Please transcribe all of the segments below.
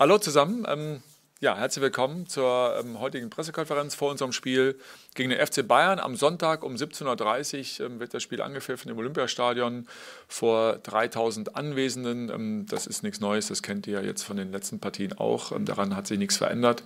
Hallo zusammen. Ähm, ja, herzlich willkommen zur ähm, heutigen Pressekonferenz vor unserem Spiel gegen den FC Bayern. Am Sonntag um 17.30 Uhr ähm, wird das Spiel angepfiffen im Olympiastadion vor 3000 Anwesenden. Ähm, das ist nichts Neues, das kennt ihr ja jetzt von den letzten Partien auch. Ähm, daran hat sich nichts verändert.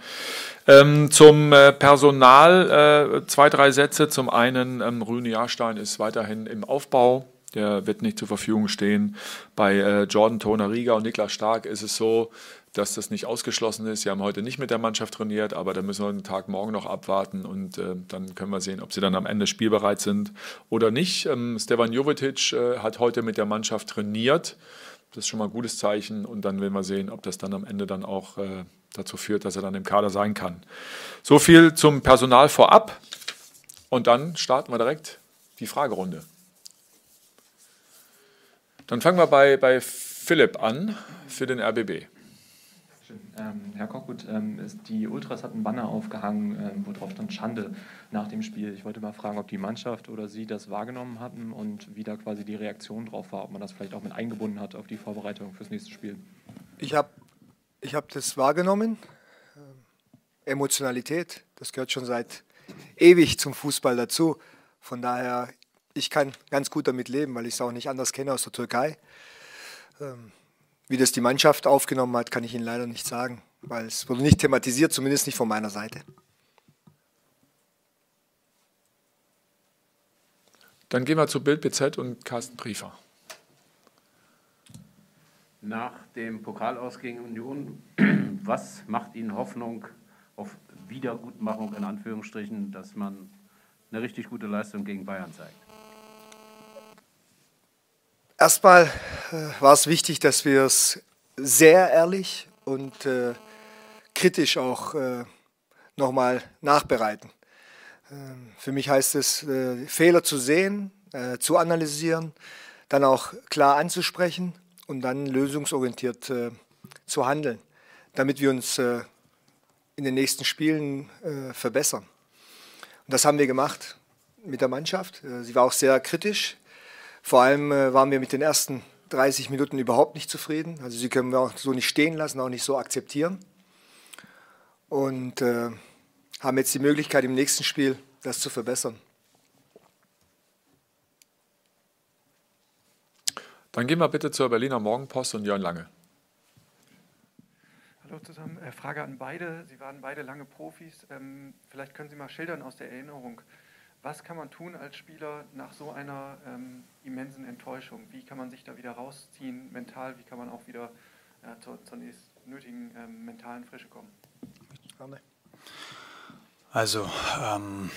Ähm, zum äh, Personal äh, zwei, drei Sätze. Zum einen, ähm, Rüne Jahrstein ist weiterhin im Aufbau. Der wird nicht zur Verfügung stehen. Bei äh, Jordan Toner Rieger und Niklas Stark ist es so, dass das nicht ausgeschlossen ist. Sie haben heute nicht mit der Mannschaft trainiert, aber da müssen wir den Tag morgen noch abwarten und äh, dann können wir sehen, ob sie dann am Ende spielbereit sind oder nicht. Ähm, Stevan Jovetic äh, hat heute mit der Mannschaft trainiert. Das ist schon mal ein gutes Zeichen und dann werden wir sehen, ob das dann am Ende dann auch äh, dazu führt, dass er dann im Kader sein kann. So viel zum Personal vorab und dann starten wir direkt die Fragerunde. Dann fangen wir bei, bei Philipp an für den RBB. Ähm, Herr Kochgut, ähm, die Ultras hatten Banner aufgehangen, ähm, wo drauf stand Schande nach dem Spiel. Ich wollte mal fragen, ob die Mannschaft oder Sie das wahrgenommen hatten und wie da quasi die Reaktion drauf war, ob man das vielleicht auch mit eingebunden hat auf die Vorbereitung fürs nächste Spiel. Ich habe ich hab das wahrgenommen. Ähm, Emotionalität, das gehört schon seit ewig zum Fußball dazu. Von daher, ich kann ganz gut damit leben, weil ich es auch nicht anders kenne aus der Türkei. Wie das die Mannschaft aufgenommen hat, kann ich Ihnen leider nicht sagen, weil es wurde nicht thematisiert, zumindest nicht von meiner Seite. Dann gehen wir zu Bild BZ und Carsten Briefer. Nach dem Pokal aus gegen Union, was macht Ihnen Hoffnung auf Wiedergutmachung in Anführungsstrichen, dass man eine richtig gute Leistung gegen Bayern zeigt? Erstmal äh, war es wichtig, dass wir es sehr ehrlich und äh, kritisch auch äh, nochmal nachbereiten. Ähm, für mich heißt es, äh, Fehler zu sehen, äh, zu analysieren, dann auch klar anzusprechen und dann lösungsorientiert zu handeln, damit wir uns in den nächsten Spielen verbessern. Und das haben wir gemacht mit der Mannschaft. sie war auch sehr kritisch vor allem äh, waren wir mit den ersten 30 Minuten überhaupt nicht zufrieden. Also sie können wir auch so nicht stehen lassen, auch nicht so akzeptieren. Und äh, haben jetzt die Möglichkeit im nächsten Spiel das zu verbessern. Dann gehen wir bitte zur Berliner Morgenpost und Jörn Lange. Hallo zusammen. Äh, Frage an beide. Sie waren beide lange Profis. Ähm, vielleicht können Sie mal schildern aus der Erinnerung, was kann man tun als Spieler nach so einer ähm, immensen Enttäuschung? Wie kann man sich da wieder rausziehen mental? Wie kann man auch wieder äh, zur, zur nötigen ähm, mentalen Frische kommen? Also ähm,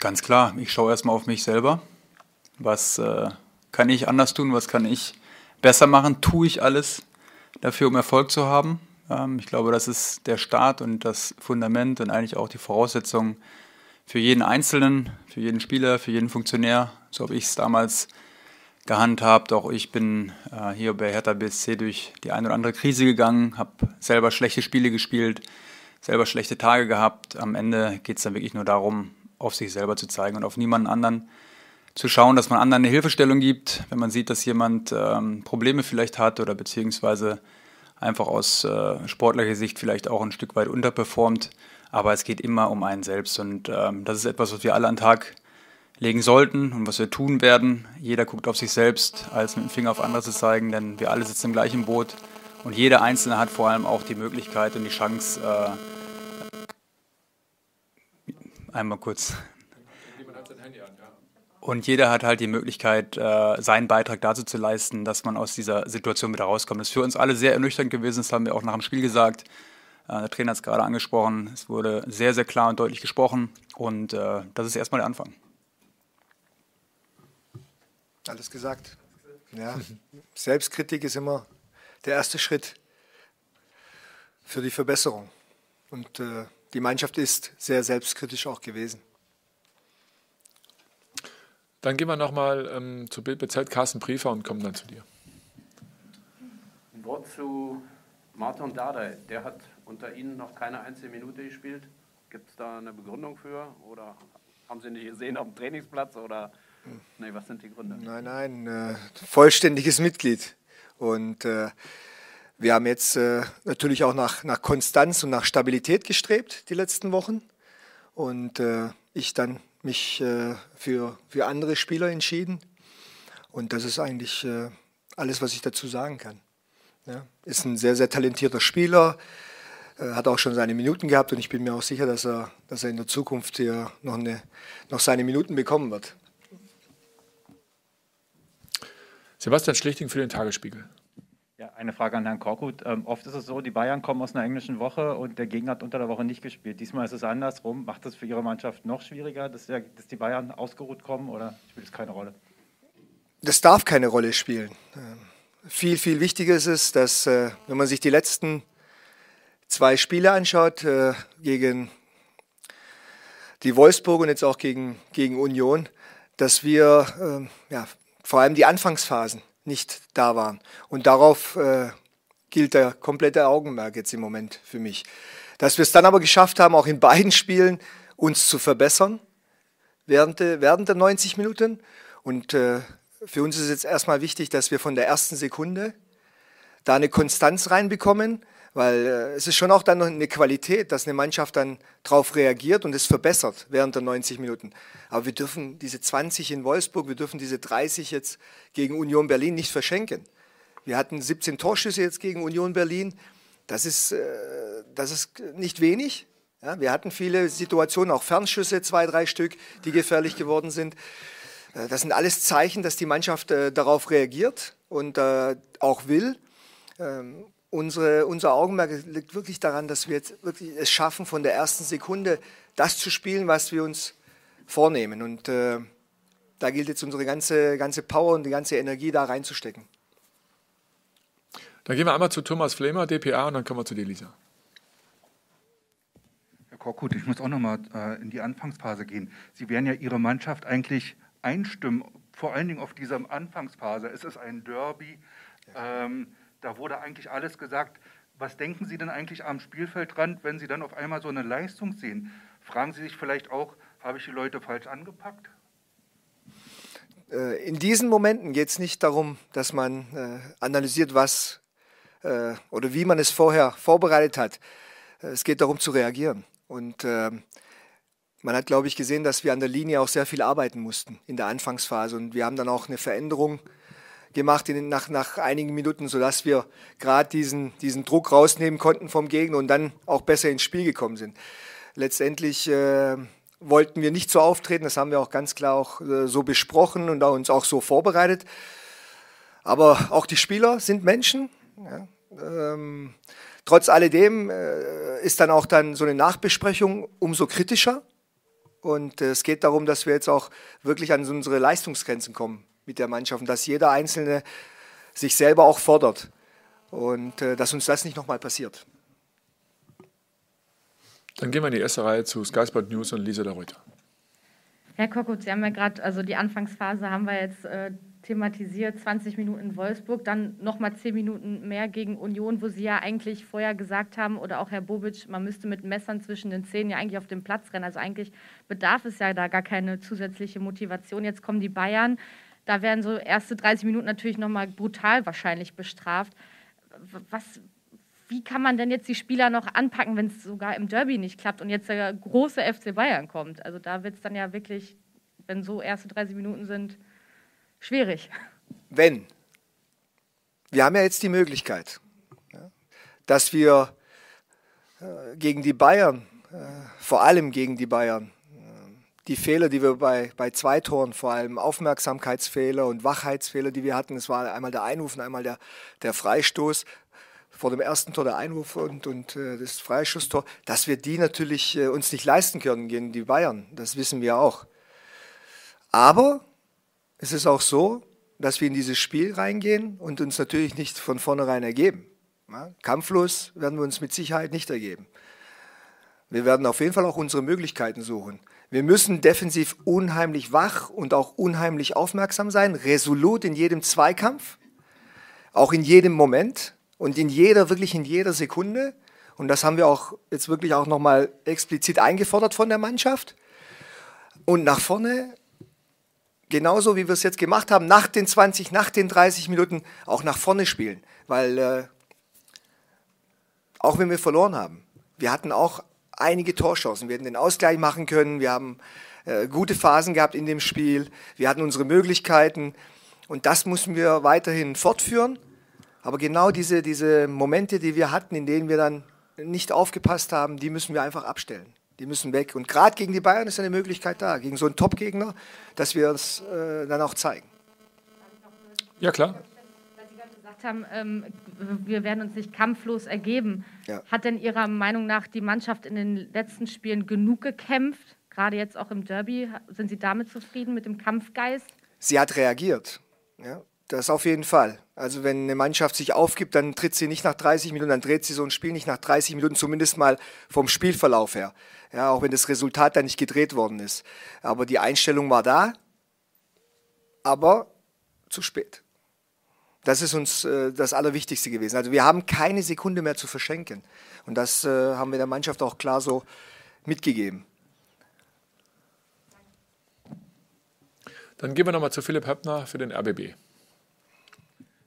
ganz klar, ich schaue erstmal auf mich selber. Was äh, kann ich anders tun? Was kann ich besser machen? Tue ich alles dafür, um Erfolg zu haben? Ähm, ich glaube, das ist der Start und das Fundament und eigentlich auch die Voraussetzung, für jeden Einzelnen, für jeden Spieler, für jeden Funktionär. So habe ich es damals gehandhabt. Auch ich bin äh, hier bei Hertha BSC durch die eine oder andere Krise gegangen, habe selber schlechte Spiele gespielt, selber schlechte Tage gehabt. Am Ende geht es dann wirklich nur darum, auf sich selber zu zeigen und auf niemanden anderen zu schauen, dass man anderen eine Hilfestellung gibt, wenn man sieht, dass jemand ähm, Probleme vielleicht hat oder beziehungsweise einfach aus äh, sportlicher Sicht vielleicht auch ein Stück weit unterperformt aber es geht immer um einen selbst und ähm, das ist etwas, was wir alle an den Tag legen sollten und was wir tun werden. Jeder guckt auf sich selbst, als mit dem Finger auf andere zu zeigen, denn wir alle sitzen im gleichen Boot und jeder Einzelne hat vor allem auch die Möglichkeit und die Chance, äh, einmal kurz. Und jeder hat halt die Möglichkeit, äh, seinen Beitrag dazu zu leisten, dass man aus dieser Situation wieder rauskommt. Das ist für uns alle sehr ernüchternd gewesen, das haben wir auch nach dem Spiel gesagt. Äh, der Trainer hat es gerade angesprochen. Es wurde sehr, sehr klar und deutlich gesprochen. Und äh, das ist erstmal der Anfang. Alles gesagt. Ja. Selbstkritik ist immer der erste Schritt für die Verbesserung. Und äh, die Mannschaft ist sehr selbstkritisch auch gewesen. Dann gehen wir nochmal ähm, zu Bild BZ, Carsten Briefer und kommen dann zu dir. Ein Wort zu Martin Dardai. Der hat unter Ihnen noch keine einzige Minute gespielt. Gibt es da eine Begründung für oder haben Sie nicht gesehen auf dem Trainingsplatz oder nee, was sind die Gründe? Nein, nein, äh, vollständiges Mitglied. Und äh, Wir haben jetzt äh, natürlich auch nach, nach Konstanz und nach Stabilität gestrebt die letzten Wochen. Und äh, ich dann mich äh, für, für andere Spieler entschieden. Und das ist eigentlich äh, alles, was ich dazu sagen kann. Ja, ist ein sehr, sehr talentierter Spieler, äh, hat auch schon seine Minuten gehabt und ich bin mir auch sicher, dass er, dass er in der Zukunft hier noch, eine, noch seine Minuten bekommen wird. Sebastian Schlichting für den Tagesspiegel. Ja, eine Frage an Herrn Korkut. Ähm, oft ist es so, die Bayern kommen aus einer englischen Woche und der Gegner hat unter der Woche nicht gespielt. Diesmal ist es andersrum. Macht es für Ihre Mannschaft noch schwieriger, dass, der, dass die Bayern ausgeruht kommen oder spielt es keine Rolle? Das darf keine Rolle spielen. Ähm, viel, viel wichtiger ist es, dass, äh, wenn man sich die letzten zwei Spiele anschaut, äh, gegen die Wolfsburg und jetzt auch gegen, gegen Union, dass wir äh, ja, vor allem die Anfangsphasen nicht da waren. Und darauf äh, gilt der komplette Augenmerk jetzt im Moment für mich. Dass wir es dann aber geschafft haben, auch in beiden Spielen uns zu verbessern während, de, während der 90 Minuten. Und äh, für uns ist jetzt erstmal wichtig, dass wir von der ersten Sekunde da eine Konstanz reinbekommen, weil äh, es ist schon auch dann noch eine Qualität, dass eine Mannschaft dann darauf reagiert und es verbessert während der 90 Minuten. Aber wir dürfen diese 20 in Wolfsburg, wir dürfen diese 30 jetzt gegen Union Berlin nicht verschenken. Wir hatten 17 Torschüsse jetzt gegen Union Berlin. Das ist, äh, das ist nicht wenig. Ja, wir hatten viele Situationen, auch Fernschüsse, zwei, drei Stück, die gefährlich geworden sind. Äh, das sind alles Zeichen, dass die Mannschaft äh, darauf reagiert und äh, auch will. Ähm, unsere, unser Augenmerk liegt wirklich daran, dass wir jetzt wirklich es schaffen, von der ersten Sekunde das zu spielen, was wir uns vornehmen. Und äh, da gilt jetzt unsere ganze, ganze Power und die ganze Energie da reinzustecken. Dann gehen wir einmal zu Thomas Flemer, DPA, und dann kommen wir zu dir, Lisa. Herr Korkut, ich muss auch nochmal äh, in die Anfangsphase gehen. Sie werden ja Ihre Mannschaft eigentlich einstimmen, vor allen Dingen auf dieser Anfangsphase. Es ist ein Derby. Ähm, da wurde eigentlich alles gesagt. Was denken Sie denn eigentlich am Spielfeldrand, wenn Sie dann auf einmal so eine Leistung sehen? Fragen Sie sich vielleicht auch, habe ich die Leute falsch angepackt? Äh, in diesen Momenten geht es nicht darum, dass man äh, analysiert, was äh, oder wie man es vorher vorbereitet hat. Es geht darum zu reagieren. Und ähm, man hat, glaube ich, gesehen, dass wir an der Linie auch sehr viel arbeiten mussten in der Anfangsphase. Und wir haben dann auch eine Veränderung gemacht in, nach, nach einigen Minuten, sodass wir gerade diesen, diesen Druck rausnehmen konnten vom Gegner und dann auch besser ins Spiel gekommen sind. Letztendlich äh, wollten wir nicht so auftreten, das haben wir auch ganz klar auch äh, so besprochen und uns auch so vorbereitet. Aber auch die Spieler sind Menschen. Ja. Ähm, trotz alledem äh, ist dann auch dann so eine Nachbesprechung umso kritischer. Und äh, es geht darum, dass wir jetzt auch wirklich an unsere Leistungsgrenzen kommen mit der Mannschaft und dass jeder Einzelne sich selber auch fordert und äh, dass uns das nicht nochmal passiert. Dann gehen wir in die erste Reihe zu Sky Sport News und Lisa der Reuter. Herr Kokut, Sie haben ja gerade, also die Anfangsphase haben wir jetzt äh, thematisiert, 20 Minuten in Wolfsburg, dann nochmal 10 Minuten mehr gegen Union, wo Sie ja eigentlich vorher gesagt haben, oder auch Herr Bobic, man müsste mit Messern zwischen den Zähnen ja eigentlich auf dem Platz rennen. Also eigentlich bedarf es ja da gar keine zusätzliche Motivation. Jetzt kommen die Bayern, da werden so erste 30 Minuten natürlich nochmal brutal wahrscheinlich bestraft. Was, wie kann man denn jetzt die Spieler noch anpacken, wenn es sogar im Derby nicht klappt und jetzt der große FC Bayern kommt? Also da wird es dann ja wirklich, wenn so erste 30 Minuten sind, schwierig. Wenn. Wir haben ja jetzt die Möglichkeit, dass wir äh, gegen die Bayern, äh, vor allem gegen die Bayern, die Fehler, die wir bei, bei zwei Toren, vor allem Aufmerksamkeitsfehler und Wachheitsfehler, die wir hatten, es war einmal der Einwurf und einmal der, der Freistoß, vor dem ersten Tor der Einwurf und, und äh, das Freischusstor, dass wir die natürlich äh, uns nicht leisten können gegen die Bayern. Das wissen wir auch. Aber es ist auch so, dass wir in dieses Spiel reingehen und uns natürlich nicht von vornherein ergeben. Kampflos werden wir uns mit Sicherheit nicht ergeben. Wir werden auf jeden Fall auch unsere Möglichkeiten suchen. Wir müssen defensiv unheimlich wach und auch unheimlich aufmerksam sein, resolut in jedem Zweikampf, auch in jedem Moment und in jeder, wirklich in jeder Sekunde. Und das haben wir auch jetzt wirklich auch nochmal explizit eingefordert von der Mannschaft. Und nach vorne, genauso wie wir es jetzt gemacht haben, nach den 20, nach den 30 Minuten auch nach vorne spielen. Weil äh, auch wenn wir verloren haben. Wir hatten auch einige Torchancen. Wir hätten den Ausgleich machen können. Wir haben äh, gute Phasen gehabt in dem Spiel. Wir hatten unsere Möglichkeiten. Und das müssen wir weiterhin fortführen. Aber genau diese, diese Momente, die wir hatten, in denen wir dann nicht aufgepasst haben, die müssen wir einfach abstellen. Die müssen weg. Und gerade gegen die Bayern ist eine Möglichkeit da, gegen so einen Top-Gegner, dass wir es äh, dann auch zeigen. Ja, klar. Weil Sie gerade gesagt haben, ähm, wir werden uns nicht kampflos ergeben. Ja. Hat denn Ihrer Meinung nach die Mannschaft in den letzten Spielen genug gekämpft? Gerade jetzt auch im Derby. Sind Sie damit zufrieden mit dem Kampfgeist? Sie hat reagiert. Ja, das auf jeden Fall. Also wenn eine Mannschaft sich aufgibt, dann tritt sie nicht nach 30 Minuten, dann dreht sie so ein Spiel nicht nach 30 Minuten, zumindest mal vom Spielverlauf her. Ja, auch wenn das Resultat dann nicht gedreht worden ist. Aber die Einstellung war da, aber zu spät. Das ist uns äh, das Allerwichtigste gewesen. Also wir haben keine Sekunde mehr zu verschenken. Und das äh, haben wir der Mannschaft auch klar so mitgegeben. Dann gehen wir nochmal zu Philipp Höppner für den RBB.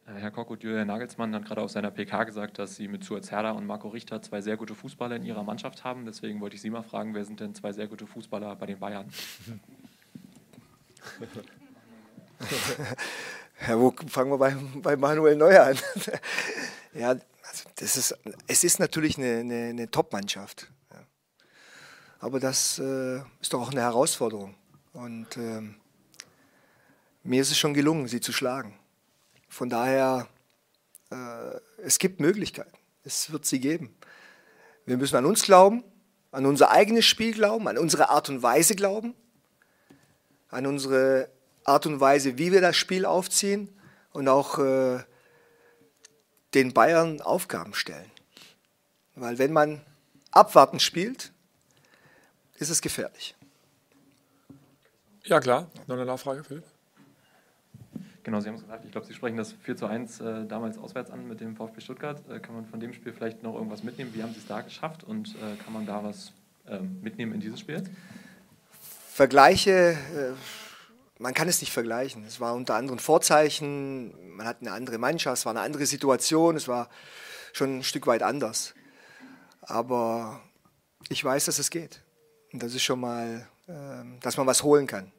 Äh, Herr Korkut, Julian Nagelsmann hat gerade auf seiner PK gesagt, dass Sie mit Suat Herder und Marco Richter zwei sehr gute Fußballer in Ihrer Mannschaft haben. Deswegen wollte ich Sie mal fragen, wer sind denn zwei sehr gute Fußballer bei den Bayern? Ja, wo fangen wir bei, bei Manuel Neuer an? ja, also das ist, es ist natürlich eine, eine, eine Top-Mannschaft. Ja. Aber das äh, ist doch auch eine Herausforderung. Und ähm, mir ist es schon gelungen, sie zu schlagen. Von daher, äh, es gibt Möglichkeiten. Es wird sie geben. Wir müssen an uns glauben, an unser eigenes Spiel glauben, an unsere Art und Weise glauben, an unsere Art und Weise, wie wir das Spiel aufziehen und auch äh, den Bayern Aufgaben stellen. Weil wenn man abwartend spielt, ist es gefährlich. Ja, klar. Noch eine Nachfrage, Philipp? Genau, Sie haben es gesagt, ich glaube, Sie sprechen das 4 zu 1 äh, damals auswärts an mit dem VfB Stuttgart. Äh, kann man von dem Spiel vielleicht noch irgendwas mitnehmen? Wie haben Sie es da geschafft und äh, kann man da was ähm, mitnehmen in dieses Spiel jetzt? Vergleiche, äh, man kann es nicht vergleichen. Es war unter anderen Vorzeichen, man hat eine andere Mannschaft, es war eine andere Situation, es war schon ein Stück weit anders. Aber ich weiß, dass es geht. Und das ist schon mal, ähm, dass man was holen kann.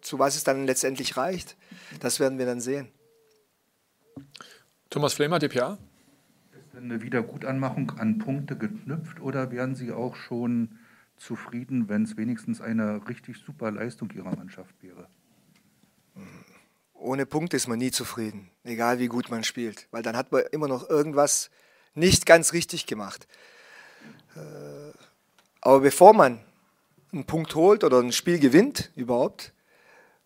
Zu was es dann letztendlich reicht, das werden wir dann sehen. Thomas Flemer, DPA? Ist denn eine Wiedergutanmachung an Punkte geknüpft oder wären Sie auch schon zufrieden, wenn es wenigstens eine richtig super Leistung Ihrer Mannschaft wäre? Ohne Punkte ist man nie zufrieden, egal wie gut man spielt, weil dann hat man immer noch irgendwas nicht ganz richtig gemacht. Äh, Aber bevor man einen Punkt holt oder ein Spiel gewinnt überhaupt,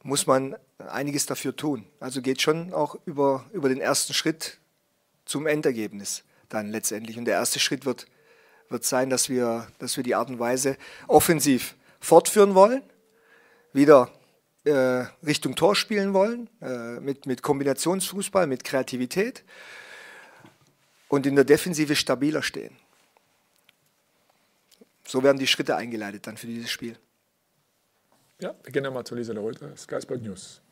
muss man einiges dafür tun. Also geht schon auch über, über den ersten Schritt zum Endergebnis dann letztendlich. Und der erste Schritt wird, wird sein, dass wir, dass wir die Art und Weise offensiv fortführen wollen, wieder äh, Richtung Tor spielen wollen, äh, mit, mit Kombinationsfußball, mit Kreativität und in der Defensive stabiler stehen. So werden die Schritte eingeleitet dann für dieses Spiel. Ja, wir gehen nochmal zu Lisa Reuter, Sky Sport News.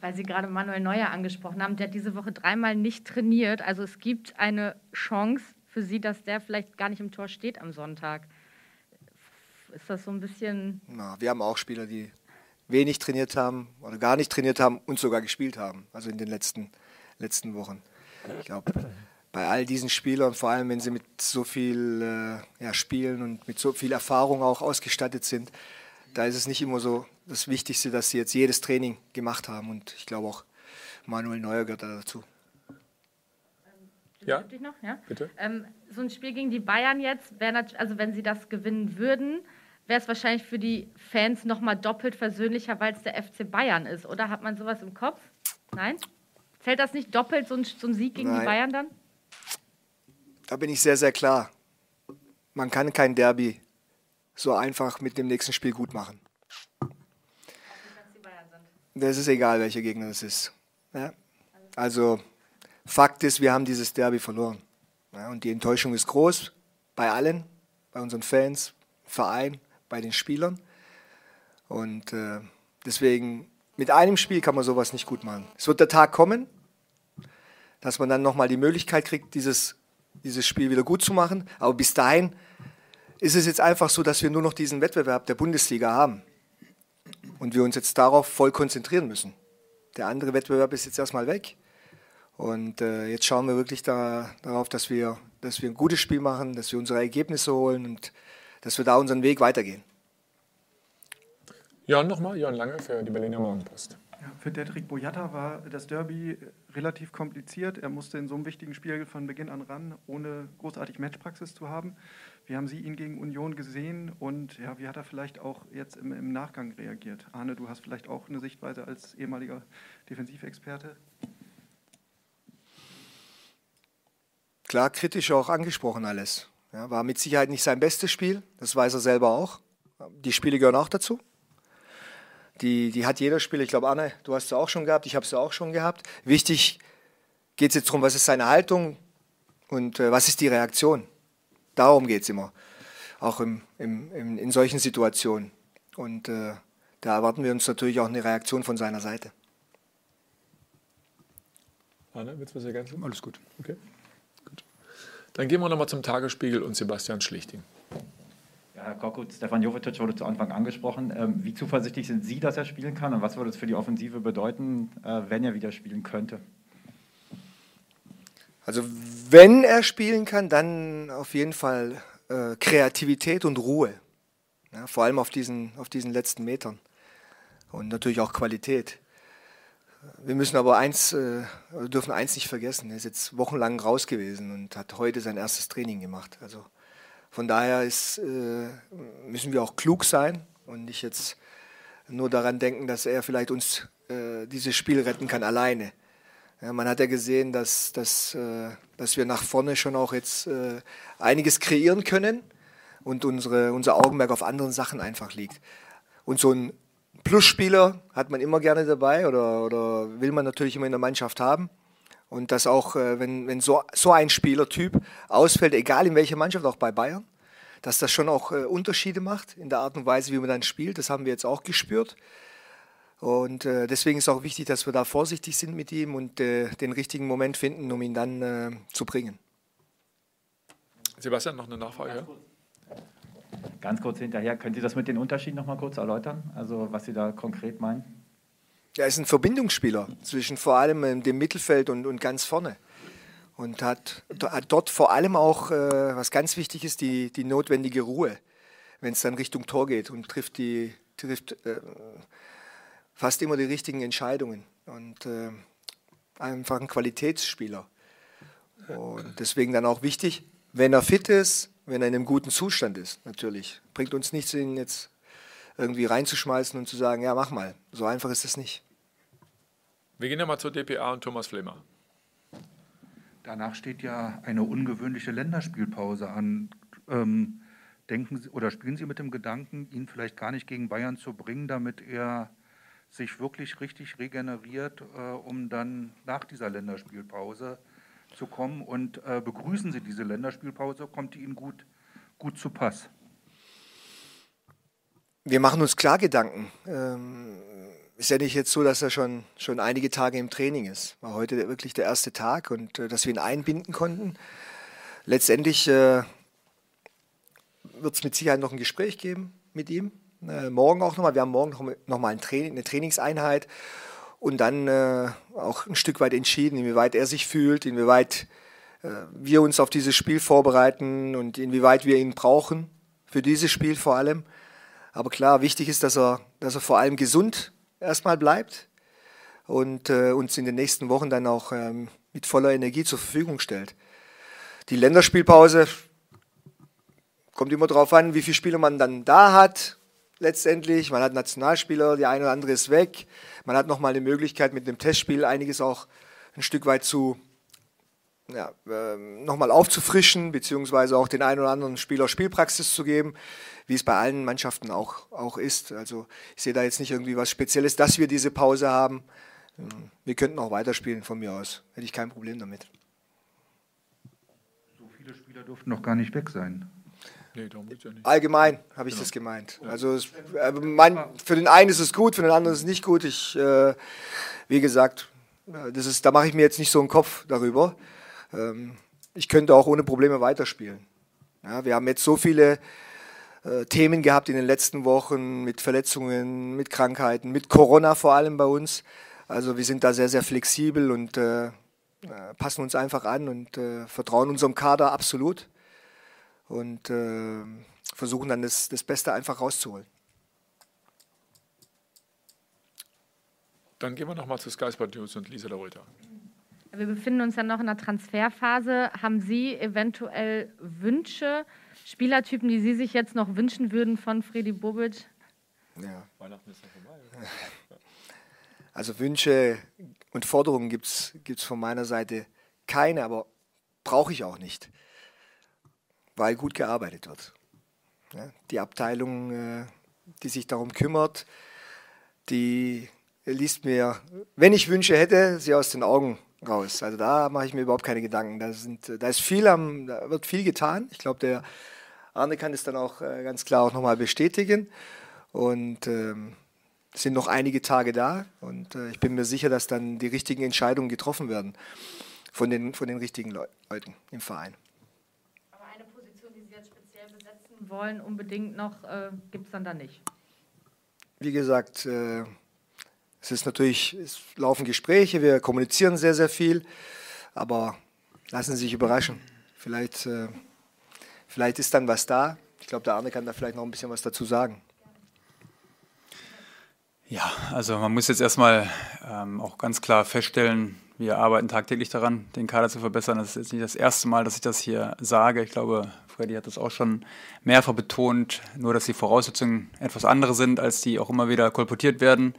Weil Sie gerade Manuel Neuer angesprochen haben, der hat diese Woche dreimal nicht trainiert. Also es gibt eine Chance für Sie, dass der vielleicht gar nicht im Tor steht am Sonntag. Ist das so ein bisschen. Na, wir haben auch Spieler, die wenig trainiert haben oder gar nicht trainiert haben und sogar gespielt haben, also in den letzten, letzten Wochen. Ich glaube, bei all diesen Spielern, vor allem wenn sie mit so viel äh, ja, Spielen und mit so viel Erfahrung auch ausgestattet sind, da ist es nicht immer so das Wichtigste, dass sie jetzt jedes Training gemacht haben. Und ich glaube auch Manuel Neuer gehört da dazu. Ja? Ja? bitte. Ähm, so ein Spiel gegen die Bayern jetzt, also wenn sie das gewinnen würden, wäre es wahrscheinlich für die Fans nochmal doppelt versöhnlicher, weil es der FC Bayern ist. Oder hat man sowas im Kopf? Nein? Zählt das nicht doppelt, so ein, so ein Sieg gegen die Nein. Bayern dann? Da bin ich sehr, sehr klar. Man kann kein Derby so einfach mit dem nächsten Spiel gut machen. Das ist egal, welcher Gegner es ist. Ja? Also Fakt ist, wir haben dieses Derby verloren. Ja? Und die Enttäuschung ist groß bei allen, bei unseren Fans, Verein, bei den Spielern. Und äh, deswegen, mit einem Spiel kann man sowas nicht gut machen. Es wird der Tag kommen, dass man dann nochmal die Möglichkeit kriegt, dieses dieses Spiel wieder gut zu machen. Aber bis dahin ist es jetzt einfach so, dass wir nur noch diesen Wettbewerb der Bundesliga haben. Und wir uns jetzt darauf voll konzentrieren müssen. Der andere Wettbewerb ist jetzt erstmal weg. Und äh, jetzt schauen wir wirklich da, darauf, dass wir, dass wir ein gutes Spiel machen, dass wir unsere Ergebnisse holen und dass wir da unseren Weg weitergehen. Jörn nochmal, Jörn Lange für die Berliner Morgenpost. Ja, für Dedrick Boyata war das Derby relativ kompliziert. Er musste in so einem wichtigen Spiel von Beginn an ran, ohne großartig Matchpraxis zu haben. Wie haben Sie ihn gegen Union gesehen und ja, wie hat er vielleicht auch jetzt im, im Nachgang reagiert? Arne, du hast vielleicht auch eine Sichtweise als ehemaliger Defensivexperte. Klar, kritisch auch angesprochen alles. Ja, war mit Sicherheit nicht sein bestes Spiel, das weiß er selber auch. Die Spiele gehören auch dazu. Die, die hat jeder Spieler. Ich glaube, Anne, du hast sie auch schon gehabt, ich habe sie auch schon gehabt. Wichtig geht es jetzt darum, was ist seine Haltung und äh, was ist die Reaktion. Darum geht es immer, auch im, im, im, in solchen Situationen. Und äh, da erwarten wir uns natürlich auch eine Reaktion von seiner Seite. Anne, willst du was ergänzen? Alles gut. Okay. Gut. Dann gehen wir nochmal zum Tagesspiegel und Sebastian Schlichting. Ja, Herr Korkut, Stefan Jovetic wurde zu Anfang angesprochen. Ähm, wie zuversichtlich sind Sie, dass er spielen kann und was würde es für die Offensive bedeuten, äh, wenn er wieder spielen könnte? Also wenn er spielen kann, dann auf jeden Fall äh, Kreativität und Ruhe. Ja, vor allem auf diesen, auf diesen letzten Metern. Und natürlich auch Qualität. Wir müssen aber eins, äh, dürfen eins nicht vergessen. Er ist jetzt wochenlang raus gewesen und hat heute sein erstes Training gemacht. Also von daher ist, äh, müssen wir auch klug sein und nicht jetzt nur daran denken, dass er vielleicht uns äh, dieses Spiel retten kann alleine. Ja, man hat ja gesehen, dass, dass, äh, dass wir nach vorne schon auch jetzt äh, einiges kreieren können und unsere, unser Augenmerk auf anderen Sachen einfach liegt. Und so ein Plusspieler hat man immer gerne dabei oder, oder will man natürlich immer in der Mannschaft haben. Und dass auch, äh, wenn, wenn so, so ein Spielertyp ausfällt, egal in welcher Mannschaft, auch bei Bayern, dass das schon auch Unterschiede macht in der Art und Weise, wie man dann spielt. Das haben wir jetzt auch gespürt. Und äh, deswegen ist auch wichtig, dass wir da vorsichtig sind mit ihm und den richtigen Moment finden, um ihn dann zu bringen. Sebastian, noch eine Nachfrage? Ganz kurz, Ganz kurz hinterher, können Sie das mit den Unterschieden noch mal kurz erläutern? Also was Sie da konkret meinen? Er ist ein Verbindungsspieler zwischen vor allem dem Mittelfeld und, und ganz vorne. Und hat, hat dort vor allem auch, äh, was ganz wichtig ist, die, die notwendige Ruhe, wenn es dann Richtung Tor geht und trifft, die, trifft äh, fast immer die richtigen Entscheidungen. Und äh, einfach ein Qualitätsspieler. Und deswegen dann auch wichtig, wenn er fit ist, wenn er in einem guten Zustand ist, natürlich. Bringt uns nichts, ihn jetzt irgendwie reinzuschmeißen und zu sagen, ja, mach mal. So einfach ist es nicht. Wir gehen ja mal zur DPA und Thomas Flemer. Danach steht ja eine ungewöhnliche Länderspielpause an. Ähm, denken Sie oder spielen Sie mit dem Gedanken, ihn vielleicht gar nicht gegen Bayern zu bringen, damit er sich wirklich richtig regeneriert, äh, um dann nach dieser Länderspielpause zu kommen? Und äh, begrüßen Sie diese Länderspielpause? Kommt die Ihnen gut, gut zu Pass? Wir machen uns klar Gedanken. Ähm, ist ja nicht jetzt so, dass er schon, schon einige Tage im Training ist. War heute wirklich der erste Tag und äh, dass wir ihn einbinden konnten. Letztendlich wird es mit Sicherheit noch ein Gespräch geben mit ihm. Äh, morgen auch nochmal. Wir haben morgen noch, noch mal ein Training, eine Trainingseinheit und dann äh, auch ein Stück weit entschieden, inwieweit er sich fühlt, inwieweit äh, wir uns auf dieses Spiel vorbereiten und inwieweit wir ihn brauchen für dieses Spiel vor allem. Aber klar, wichtig ist, dass er, dass er vor allem gesund erstmal bleibt und äh, uns in den nächsten Wochen dann auch ähm, mit voller Energie zur Verfügung stellt. Die Länderspielpause kommt immer darauf an, wie viele Spieler man dann da hat. Letztendlich, man hat Nationalspieler, die eine oder andere ist weg. Man hat nochmal eine Möglichkeit, mit einem Testspiel einiges auch ein Stück weit zu ja, äh, nochmal aufzufrischen, beziehungsweise auch den einen oder anderen Spieler Spielpraxis zu geben, wie es bei allen Mannschaften auch, auch ist. Also ich sehe da jetzt nicht irgendwie was Spezielles, dass wir diese Pause haben. Ähm, wir könnten auch weiterspielen von mir aus. Hätte ich kein Problem damit. So viele Spieler durften noch gar nicht weg sein. Nee, darum geht's ja nicht. Allgemein habe ich genau. das gemeint. Also es, äh, mein, für den einen ist es gut, für den anderen ist es nicht gut. Ich, äh, wie gesagt, das ist, da mache ich mir jetzt nicht so einen Kopf darüber. Ähm, ich könnte auch ohne Probleme weiterspielen. Ja, wir haben jetzt so viele äh, Themen gehabt in den letzten Wochen mit Verletzungen, mit Krankheiten, mit Corona vor allem bei uns. Also wir sind da sehr, sehr flexibel und äh, äh passen uns einfach an und äh, vertrauen unserem Kader absolut und äh, versuchen dann das, das Beste einfach rauszuholen. Dann gehen wir nochmal zu Sky Sport News und Lisa Larolta. Wir befinden uns ja noch in der Transferphase. Haben Sie eventuell Wünsche, Spielertypen, die Sie sich jetzt noch wünschen würden von Freddy Bobic? Ja. Weihnachten ist ja vorbei. Also Wünsche und Forderungen gibt es von meiner Seite keine, aber brauche ich auch nicht, weil gut gearbeitet wird. Ja, die Abteilung, äh, die sich darum kümmert, die liest mir, wenn ich Wünsche hätte, sie aus den Augen raus. Also da mache ich mir überhaupt keine Gedanken. Da, sind, da ist viel am, da wird viel getan. Ich glaube, der Arne kann es dann auch äh, ganz klar auch nochmal bestätigen. Und ähm, sind noch einige Tage da und äh, ich bin mir sicher, dass dann die richtigen Entscheidungen getroffen werden von den, von den richtigen Leu Leuten im Verein. Aber eine Position, die Sie jetzt speziell besetzen wollen, unbedingt noch, äh, gibt es dann da nicht? Wie gesagt, äh, es ist natürlich, es laufen Gespräche, wir kommunizieren sehr, sehr viel, aber lassen Sie sich überraschen. Vielleicht, äh, vielleicht ist dann was da. Ich glaube, der Arne kann da vielleicht noch ein bisschen was dazu sagen. Ja, also man muss jetzt erstmal ähm, auch ganz klar feststellen, wir arbeiten tagtäglich daran, den Kader zu verbessern. Das ist jetzt nicht das erste Mal, dass ich das hier sage. Ich glaube, Freddy hat das auch schon mehrfach betont, nur dass die Voraussetzungen etwas andere sind, als die auch immer wieder kolportiert werden.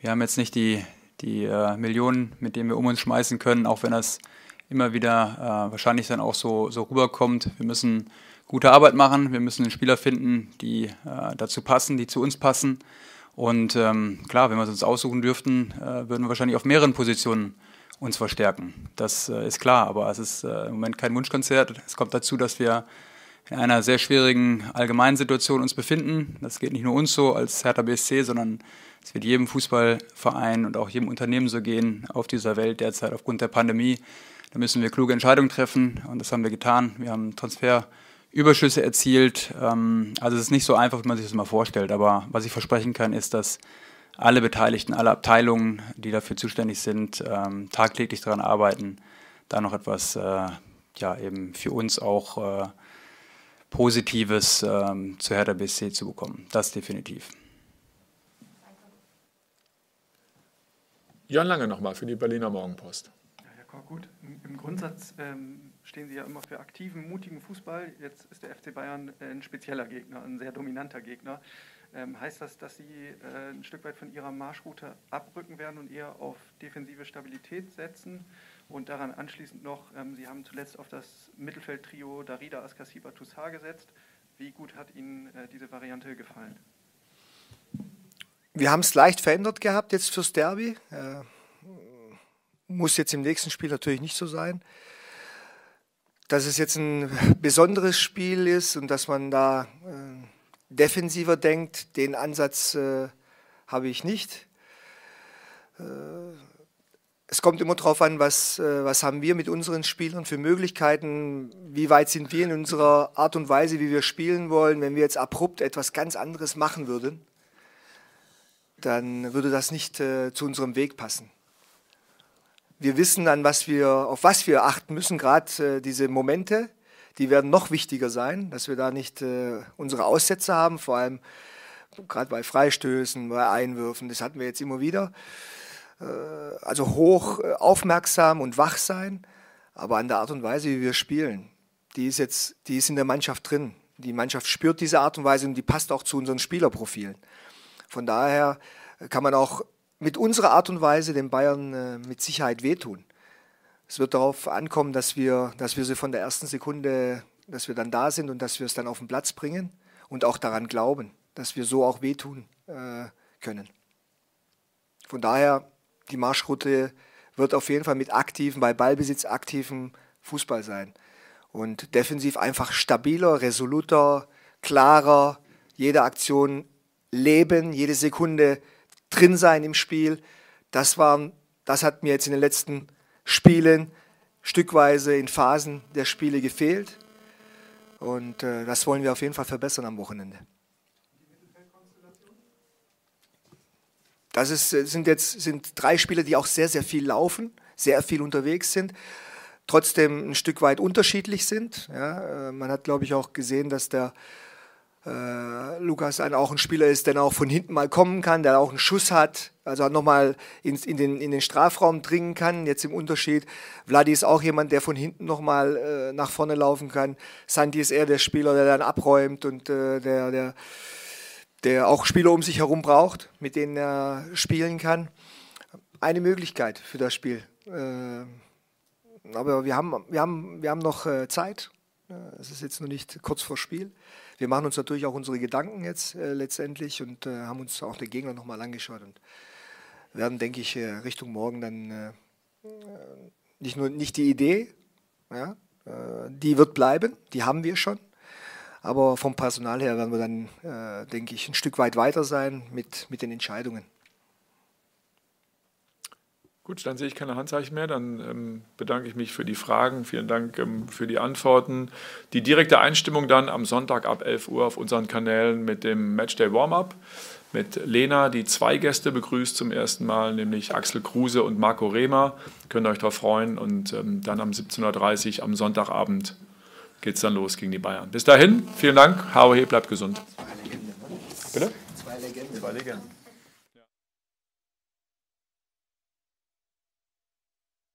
Wir haben jetzt nicht die, die äh, Millionen, mit denen wir um uns schmeißen können, auch wenn das immer wieder äh, wahrscheinlich dann auch so, so rüberkommt. Wir müssen gute Arbeit machen, wir müssen Spieler finden, die äh, dazu passen, die zu uns passen. Und ähm, klar, wenn wir es uns aussuchen dürften, äh, würden wir wahrscheinlich auf mehreren Positionen uns verstärken. Das äh, ist klar, aber es ist äh, im Moment kein Wunschkonzert. Es kommt dazu, dass wir in einer sehr schwierigen allgemeinen Situation uns befinden. Das geht nicht nur uns so als Hertha BSC, sondern es wird jedem Fußballverein und auch jedem Unternehmen so gehen auf dieser Welt derzeit aufgrund der Pandemie. Da müssen wir kluge Entscheidungen treffen und das haben wir getan. Wir haben Transferüberschüsse erzielt. Ähm, also es ist nicht so einfach, wie man sich das mal vorstellt. Aber was ich versprechen kann, ist, dass alle Beteiligten, alle Abteilungen, die dafür zuständig sind, ähm, tagtäglich daran arbeiten, da noch etwas äh, ja, eben für uns auch äh, Positives ähm, zu Hertha BSC zu bekommen. Das definitiv. Jan Lange nochmal für die Berliner Morgenpost. Ja, Herr Korkut, im Grundsatz ähm, stehen Sie ja immer für aktiven, mutigen Fußball. Jetzt ist der FC Bayern ein spezieller Gegner, ein sehr dominanter Gegner. Ähm, heißt das, dass Sie äh, ein Stück weit von Ihrer Marschroute abrücken werden und eher auf defensive Stabilität setzen? Und daran anschließend noch, ähm, Sie haben zuletzt auf das Mittelfeldtrio Darida Askasiba Toussaint gesetzt. Wie gut hat Ihnen äh, diese Variante gefallen? Wir haben es leicht verändert gehabt jetzt fürs Derby. Äh, muss jetzt im nächsten Spiel natürlich nicht so sein. Dass es jetzt ein besonderes Spiel ist und dass man da äh, defensiver denkt, den Ansatz äh, habe ich nicht. Äh, es kommt immer darauf an, was, äh, was haben wir mit unseren Spielern für Möglichkeiten, wie weit sind wir in unserer Art und Weise, wie wir spielen wollen. Wenn wir jetzt abrupt etwas ganz anderes machen würden, dann würde das nicht äh, zu unserem Weg passen. Wir wissen, an was wir, auf was wir achten müssen, gerade äh, diese Momente, die werden noch wichtiger sein, dass wir da nicht äh, unsere Aussätze haben, vor allem gerade bei Freistößen, bei Einwürfen, das hatten wir jetzt immer wieder. Äh, also hoch äh, aufmerksam und wach sein, aber an der Art und Weise, wie wir spielen, die ist jetzt, die ist in der Mannschaft drin. Die Mannschaft spürt diese Art und Weise und die passt auch zu unseren Spielerprofilen. Von daher kann man auch mit unserer Art und Weise den Bayern äh, mit Sicherheit wehtun. Es wird darauf ankommen, dass wir, dass wir sie von der ersten Sekunde, dass wir dann da sind und dass wir es dann auf den Platz bringen und auch daran glauben, dass wir so auch wehtun äh, können. Von daher, die Marschroute wird auf jeden Fall mit aktiven, bei Ballbesitz aktiven Fußball sein. Und defensiv einfach stabiler, resoluter, klarer, jede Aktion leben, jede Sekunde drin sein im Spiel. Das, war, das hat mir jetzt in den letzten Spielen stückweise in Phasen der Spiele gefehlt. Und äh, das wollen wir auf jeden Fall verbessern am Wochenende. Das ist, sind jetzt sind drei Spieler, die auch sehr, sehr viel laufen, sehr viel unterwegs sind, trotzdem ein Stück weit unterschiedlich sind. Ja, äh, man hat, glaube ich, auch gesehen, dass der äh, Lukas ein, auch ein Spieler ist, der auch von hinten mal kommen kann, der auch einen Schuss hat, also nochmal in, in, den, in den Strafraum dringen kann. Jetzt im Unterschied, Vladi ist auch jemand, der von hinten nochmal äh, nach vorne laufen kann. Santi ist eher der Spieler, der dann abräumt und äh, der, der, der auch Spieler um sich herum braucht, mit denen er spielen kann. Eine Möglichkeit für das Spiel. Äh, aber wir haben, wir haben, wir haben noch äh, Zeit. Es ist jetzt noch nicht kurz vor Spiel. Wir machen uns natürlich auch unsere Gedanken jetzt äh, letztendlich und äh, haben uns auch den Gegner nochmal angeschaut und werden, denke ich, äh, Richtung morgen dann äh, nicht nur nicht die Idee, ja, äh, die wird bleiben, die haben wir schon. Aber vom Personal her werden wir dann, äh, denke ich, ein Stück weit weiter sein mit, mit den Entscheidungen. Gut, dann sehe ich keine Handzeichen mehr. Dann ähm, bedanke ich mich für die Fragen. Vielen Dank ähm, für die Antworten. Die direkte Einstimmung dann am Sonntag ab 11 Uhr auf unseren Kanälen mit dem Matchday Warm-Up. Mit Lena, die zwei Gäste begrüßt zum ersten Mal, nämlich Axel Kruse und Marco Rehmer. Könnt ihr euch darauf freuen. Und ähm, dann am 17.30 Uhr am Sonntagabend geht es dann los gegen die Bayern. Bis dahin, vielen Dank. HOE, bleibt gesund. Zwei Legenden. Bitte? Zwei Legenden. Zwei Legenden.